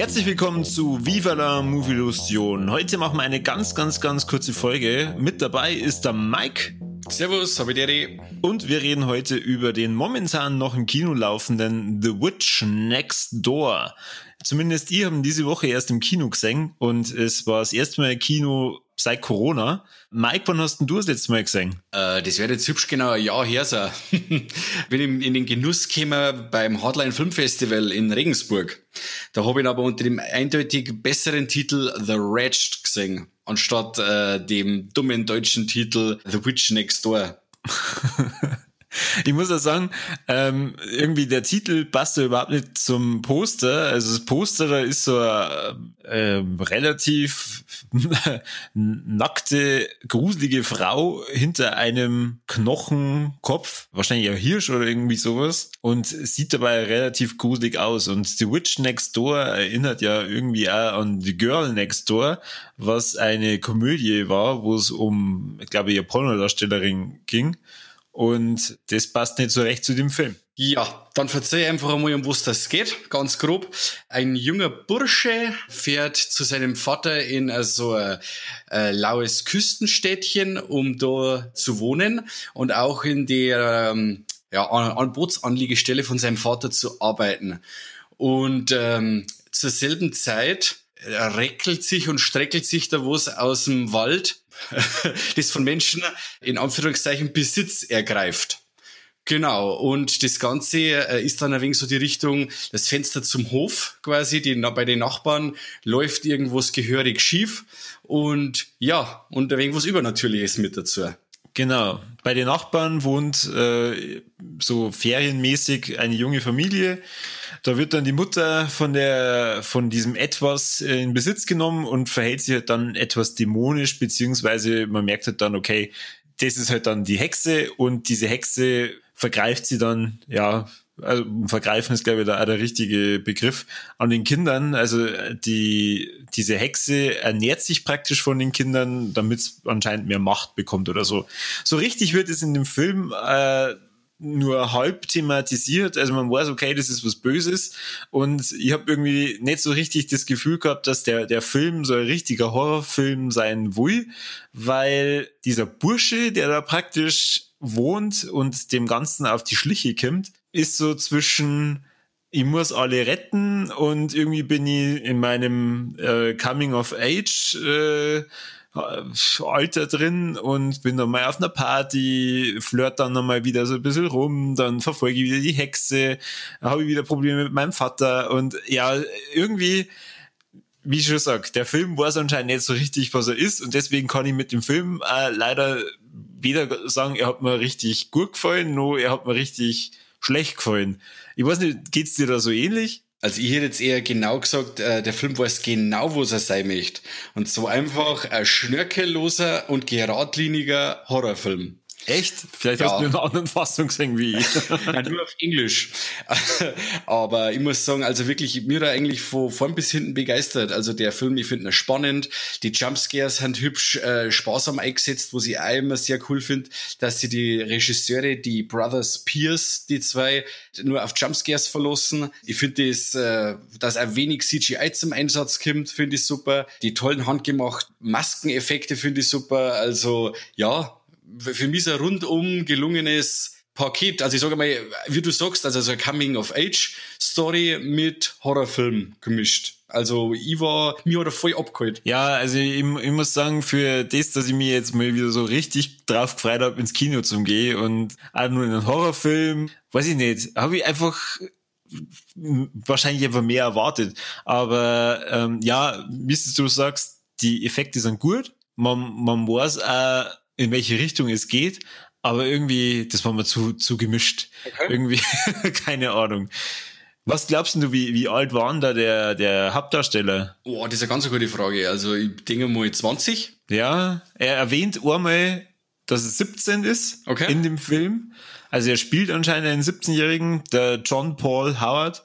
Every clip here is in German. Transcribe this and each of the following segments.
Herzlich willkommen zu Viva la Movilusion. Heute machen wir eine ganz, ganz, ganz kurze Folge. Mit dabei ist der Mike. Servus, Habideri. Und wir reden heute über den momentan noch im Kino laufenden The Witch Next Door. Zumindest ihr haben diese Woche erst im Kino gesehen und es war das erste Mal Kino seit Corona. Mike, wann hast denn du das letzte Mal gesehen? Äh, das wird jetzt hübsch genau ein Jahr her sein. Bin in, in den Genuss gekommen beim Hardline Film Festival in Regensburg. Da habe ich aber unter dem eindeutig besseren Titel The Wretched gesehen, anstatt äh, dem dummen deutschen Titel The Witch Next Door. Ich muss ja sagen, ähm, irgendwie der Titel passt ja überhaupt nicht zum Poster. Also das Poster, da ist so eine äh, relativ nackte, gruselige Frau hinter einem Knochenkopf, wahrscheinlich ein Hirsch oder irgendwie sowas, und sieht dabei relativ gruselig aus. Und The Witch Next Door erinnert ja irgendwie auch an The Girl Next Door, was eine Komödie war, wo es um, ich glaube, eine Pornodarstellerin ging. Und das passt nicht so recht zu dem Film. Ja, dann verzeih einfach einmal, um was das geht, ganz grob. Ein junger Bursche fährt zu seinem Vater in so ein äh, laues Küstenstädtchen, um da zu wohnen und auch in der ähm, ja, an Bootsanliegestelle von seinem Vater zu arbeiten. Und ähm, zur selben Zeit reckelt sich und streckelt sich da was aus dem Wald, das von Menschen in Anführungszeichen Besitz ergreift. Genau, und das Ganze äh, ist dann ein wenig so die Richtung, das Fenster zum Hof quasi, die, bei den Nachbarn läuft irgendwas gehörig schief und ja, und ein wenig was Übernatürliches mit dazu. Genau. Bei den Nachbarn wohnt äh, so ferienmäßig eine junge Familie. Da wird dann die Mutter von der von diesem etwas äh, in Besitz genommen und verhält sich halt dann etwas dämonisch, beziehungsweise man merkt halt dann, okay, das ist halt dann die Hexe und diese Hexe vergreift sie dann, ja, also vergreifen ist glaube ich da auch der richtige Begriff an den Kindern. Also die diese Hexe ernährt sich praktisch von den Kindern, damit es anscheinend mehr Macht bekommt oder so. So richtig wird es in dem Film äh, nur halb thematisiert. Also man weiß, okay, das ist was Böses. Und ich habe irgendwie nicht so richtig das Gefühl gehabt, dass der, der Film so ein richtiger Horrorfilm sein will, weil dieser Bursche, der da praktisch wohnt und dem Ganzen auf die Schliche kommt, ist so zwischen ich muss alle retten und irgendwie bin ich in meinem äh, Coming of Age äh, Alter drin und bin dann mal auf einer Party, flirt dann nochmal wieder so ein bisschen rum, dann verfolge ich wieder die Hexe, habe ich wieder Probleme mit meinem Vater und ja, irgendwie, wie ich schon sag, der Film weiß anscheinend nicht so richtig, was er ist und deswegen kann ich mit dem Film äh, leider weder sagen, er hat mir richtig gut gefallen, noch er hat mir richtig schlecht gefallen. Ich weiß nicht, geht's dir da so ähnlich? Also ich hätte jetzt eher genau gesagt, äh, der Film weiß genau, wo er sein möchte. Und so einfach ein schnörkelloser und geradliniger Horrorfilm. Echt? Vielleicht ja. hast du eine andere Fassung gesehen wie ich. ja, nur auf Englisch. Aber ich muss sagen, also wirklich, mir da eigentlich von vorn bis hinten begeistert. Also der Film, ich finde ihn spannend. Die Jumpscares sind hübsch äh, sparsam eingesetzt, wo ich auch immer sehr cool finde, dass sie die Regisseure, die Brothers Pierce, die zwei, nur auf Jumpscares verlassen. Ich finde das, äh, dass ein wenig CGI zum Einsatz kommt, finde ich super. Die tollen handgemachten Maskeneffekte finde ich super. Also ja, für mich ein rundum gelungenes Paket. Also ich sage mal, wie du sagst, also so eine Coming-of-Age-Story mit Horrorfilm gemischt. Also ich war, mir hat er voll abgeholt. Ja, also ich, ich, muss sagen, für das, dass ich mir jetzt mal wieder so richtig drauf gefreut habe, ins Kino zu gehen und auch nur in einen Horrorfilm, weiß ich nicht, habe ich einfach wahrscheinlich einfach mehr erwartet. Aber ähm, ja, wie du sagst, die Effekte sind gut. Man, man weiß auch, in welche Richtung es geht, aber irgendwie, das war mir zu, zu gemischt. Okay. Irgendwie, keine Ahnung. Was glaubst du, wie, wie alt war da der, der Hauptdarsteller? Oh, das ist eine ganz gute Frage. Also, ich denke mal 20. Ja, er erwähnt einmal, dass es 17 ist Okay. in dem Film. Also er spielt anscheinend einen 17-Jährigen, der John Paul Howard.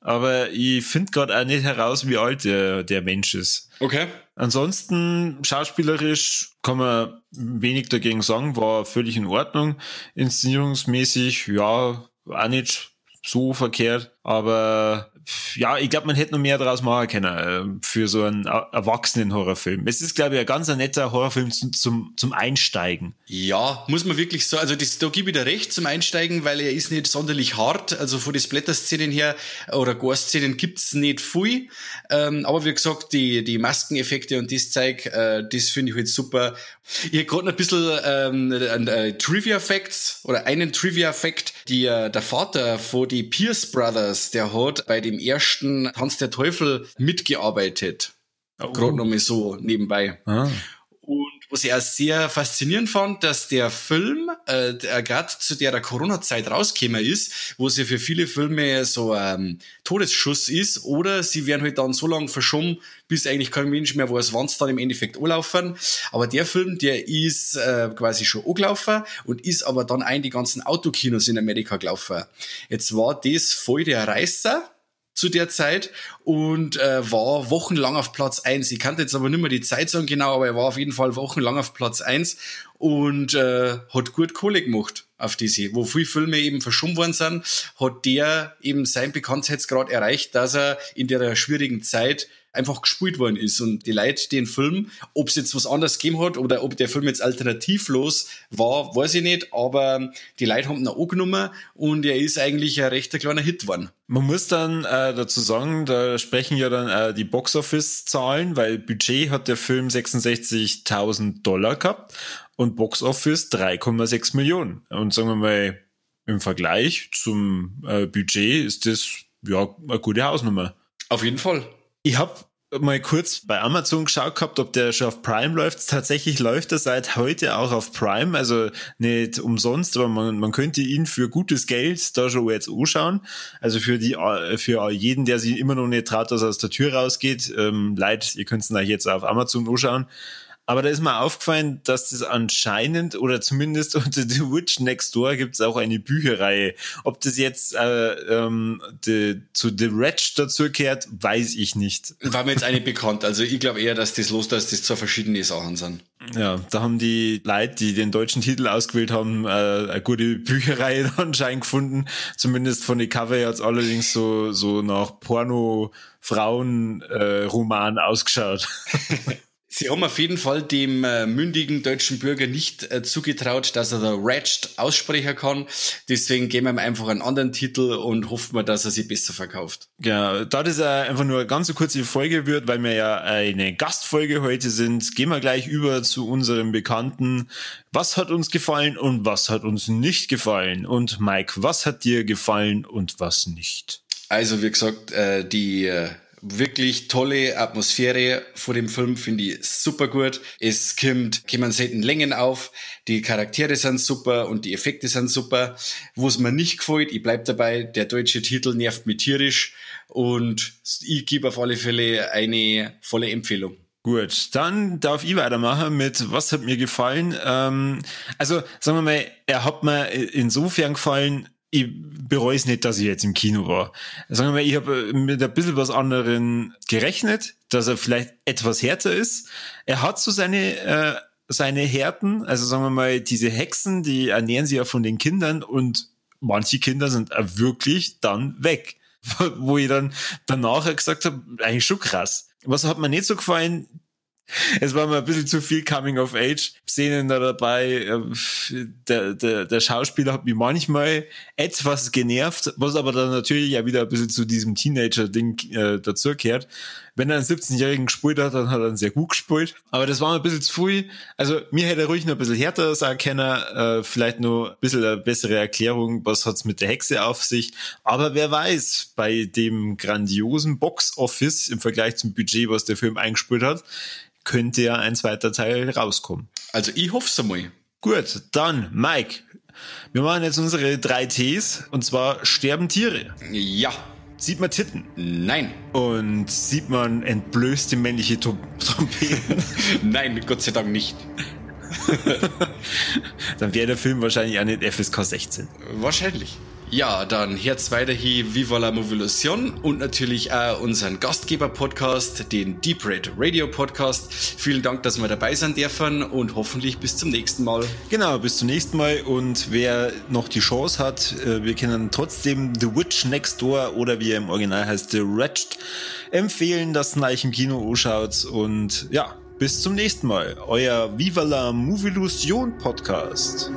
Aber ich finde gerade auch nicht heraus, wie alt der, der Mensch ist. Okay. Ansonsten schauspielerisch kann man wenig dagegen sagen, war völlig in Ordnung. Inszenierungsmäßig, ja, auch nicht so verkehrt, aber ja, ich glaube, man hätte noch mehr draus machen können äh, für so einen er- erwachsenen Horrorfilm. Es ist, glaube ich, ein ganz netter Horrorfilm zum, zum, zum Einsteigen. Ja, muss man wirklich so, also das, da gebe ich dir recht zum Einsteigen, weil er ist nicht sonderlich hart, also von den Splatter-Szenen her oder Gore-Szenen gibt's nicht viel, ähm, aber wie gesagt, die, die Maskeneffekte und das Zeug, äh, das finde ich halt super. Ich hab gerade ein bisschen ähm, äh, Trivia-Facts oder einen Trivia-Fact, die äh, der Vater von die Pierce Brothers, der hat bei dem ersten Tanz der Teufel mitgearbeitet. Gerade noch mal so nebenbei. Ah. Was ich auch sehr faszinierend fand, dass der Film, äh, der gerade zu der Corona-Zeit rausgekommen ist, wo es ja für viele Filme so ein Todesschuss ist, oder sie werden halt dann so lange verschoben, bis eigentlich kein Mensch mehr weiß, wann es dann im Endeffekt anlaufen. Aber der Film, der ist äh, quasi schon angelaufen und ist aber dann ein die ganzen Autokinos in Amerika gelaufen. Jetzt war das voll der Reißer zu der Zeit und äh, war wochenlang auf Platz eins. Ich kannte jetzt aber nicht mehr die Zeit sagen genau, aber er war auf jeden Fall wochenlang auf Platz eins und äh, hat gut Kohle gemacht auf diese. Wo viele Filme eben verschoben worden sind, hat der eben sein Bekanntheitsgrad erreicht, dass er in der schwierigen Zeit einfach gespielt worden ist und die Leute den Film, ob es jetzt was anderes gegeben hat oder ob der Film jetzt alternativlos war, weiß ich nicht, aber die Leute haben ihn angenommen und er ist eigentlich ein rechter kleiner Hit geworden. Man muss dann äh, dazu sagen, da sprechen ja dann äh, die Box-Office-Zahlen, weil Budget hat der Film 66.000 Dollar gehabt und Box-Office 3,6 Millionen. Und sagen wir mal, im Vergleich zum äh, Budget ist das ja eine gute Hausnummer. Auf jeden Fall. Ich habe mal kurz bei Amazon geschaut gehabt, ob der schon auf Prime läuft. Tatsächlich läuft er seit heute auch auf Prime, also nicht umsonst, aber man, man könnte ihn für gutes Geld da schon jetzt anschauen. Also für die für jeden, der sich immer noch nicht traut, dass er aus der Tür rausgeht, ähm, leid, ihr könnt es euch jetzt auf Amazon anschauen. Aber da ist mir aufgefallen, dass das anscheinend oder zumindest unter The Witch Next Door gibt es auch eine Bücherreihe. Ob das jetzt äh, ähm, die, zu The Wretch dazu gehört, weiß ich nicht. War mir jetzt eine bekannt. Also ich glaube eher, dass das los, dass das zwei verschiedene Sachen sind. Ja, da haben die Leute, die den deutschen Titel ausgewählt haben, äh, eine gute Bücherreihe anscheinend gefunden. Zumindest von den Cover hat's allerdings so, so nach Porno-Frauen-Roman ausgeschaut. Sie haben auf jeden Fall dem äh, mündigen deutschen Bürger nicht äh, zugetraut, dass er The Wretched aussprechen kann. Deswegen geben wir ihm einfach einen anderen Titel und hoffen wir, dass er sie besser verkauft. Ja, da das ja einfach nur eine ganz kurze Folge wird, weil wir ja eine Gastfolge heute sind, gehen wir gleich über zu unserem Bekannten. Was hat uns gefallen und was hat uns nicht gefallen? Und Mike, was hat dir gefallen und was nicht? Also wie gesagt, äh, die äh, wirklich tolle Atmosphäre vor dem Film finde ich super gut. Es kommt, kommen selten Längen auf, die Charaktere sind super und die Effekte sind super. Wo es mir nicht gefällt, ich bleib dabei, der deutsche Titel nervt mich tierisch und ich gebe auf alle Fälle eine volle Empfehlung. Gut, dann darf ich weitermachen mit was hat mir gefallen. Ähm, also sagen wir mal, er hat mir insofern gefallen, ich bereue es nicht, dass ich jetzt im Kino war. Sagen wir mal, ich habe mit ein bisschen was anderen gerechnet, dass er vielleicht etwas härter ist. Er hat so seine, äh, seine Härten, also sagen wir mal, diese Hexen, die ernähren sich ja von den Kindern und manche Kinder sind wirklich dann weg. Wo ich dann danach gesagt habe, eigentlich schon krass. Was hat mir nicht so gefallen? Es war mir ein bisschen zu viel Coming-of-Age-Szenen da dabei. Der, der, der Schauspieler hat mich manchmal etwas genervt, was aber dann natürlich ja wieder ein bisschen zu diesem Teenager-Ding äh, dazugehört. Wenn er einen 17-Jährigen gespielt hat, dann hat er ihn sehr gut gespielt. Aber das war ein bisschen zu viel. Also mir hätte er ruhig noch ein bisschen härter sagen können. Äh, vielleicht noch ein bisschen eine bessere Erklärung, was hat's mit der Hexe auf sich. Aber wer weiß, bei dem grandiosen Box-Office im Vergleich zum Budget, was der Film eingespielt hat, könnte ja ein zweiter Teil rauskommen. Also ich hoffe es einmal. Gut, dann Mike. Wir machen jetzt unsere drei Ts und zwar sterben Tiere. Ja. Sieht man Titten? Nein. Und sieht man entblößte männliche Trom Trompeten? Nein, Gott sei Dank nicht. Dann wäre der Film wahrscheinlich auch nicht FSK 16. Wahrscheinlich. Ja, dann Herz weiter hier Viva la Movolution und natürlich auch unseren Gastgeber-Podcast, den Deep Red Radio Podcast. Vielen Dank, dass wir dabei sein dürfen und hoffentlich bis zum nächsten Mal. Genau, bis zum nächsten Mal. Und wer noch die Chance hat, äh, wir können trotzdem The Witch Next Door oder wie er im Original heißt, The Wretched empfehlen, dass ihr euch im Kino anschaut. Und ja, bis zum nächsten Mal. Euer Viva la Movolution Podcast.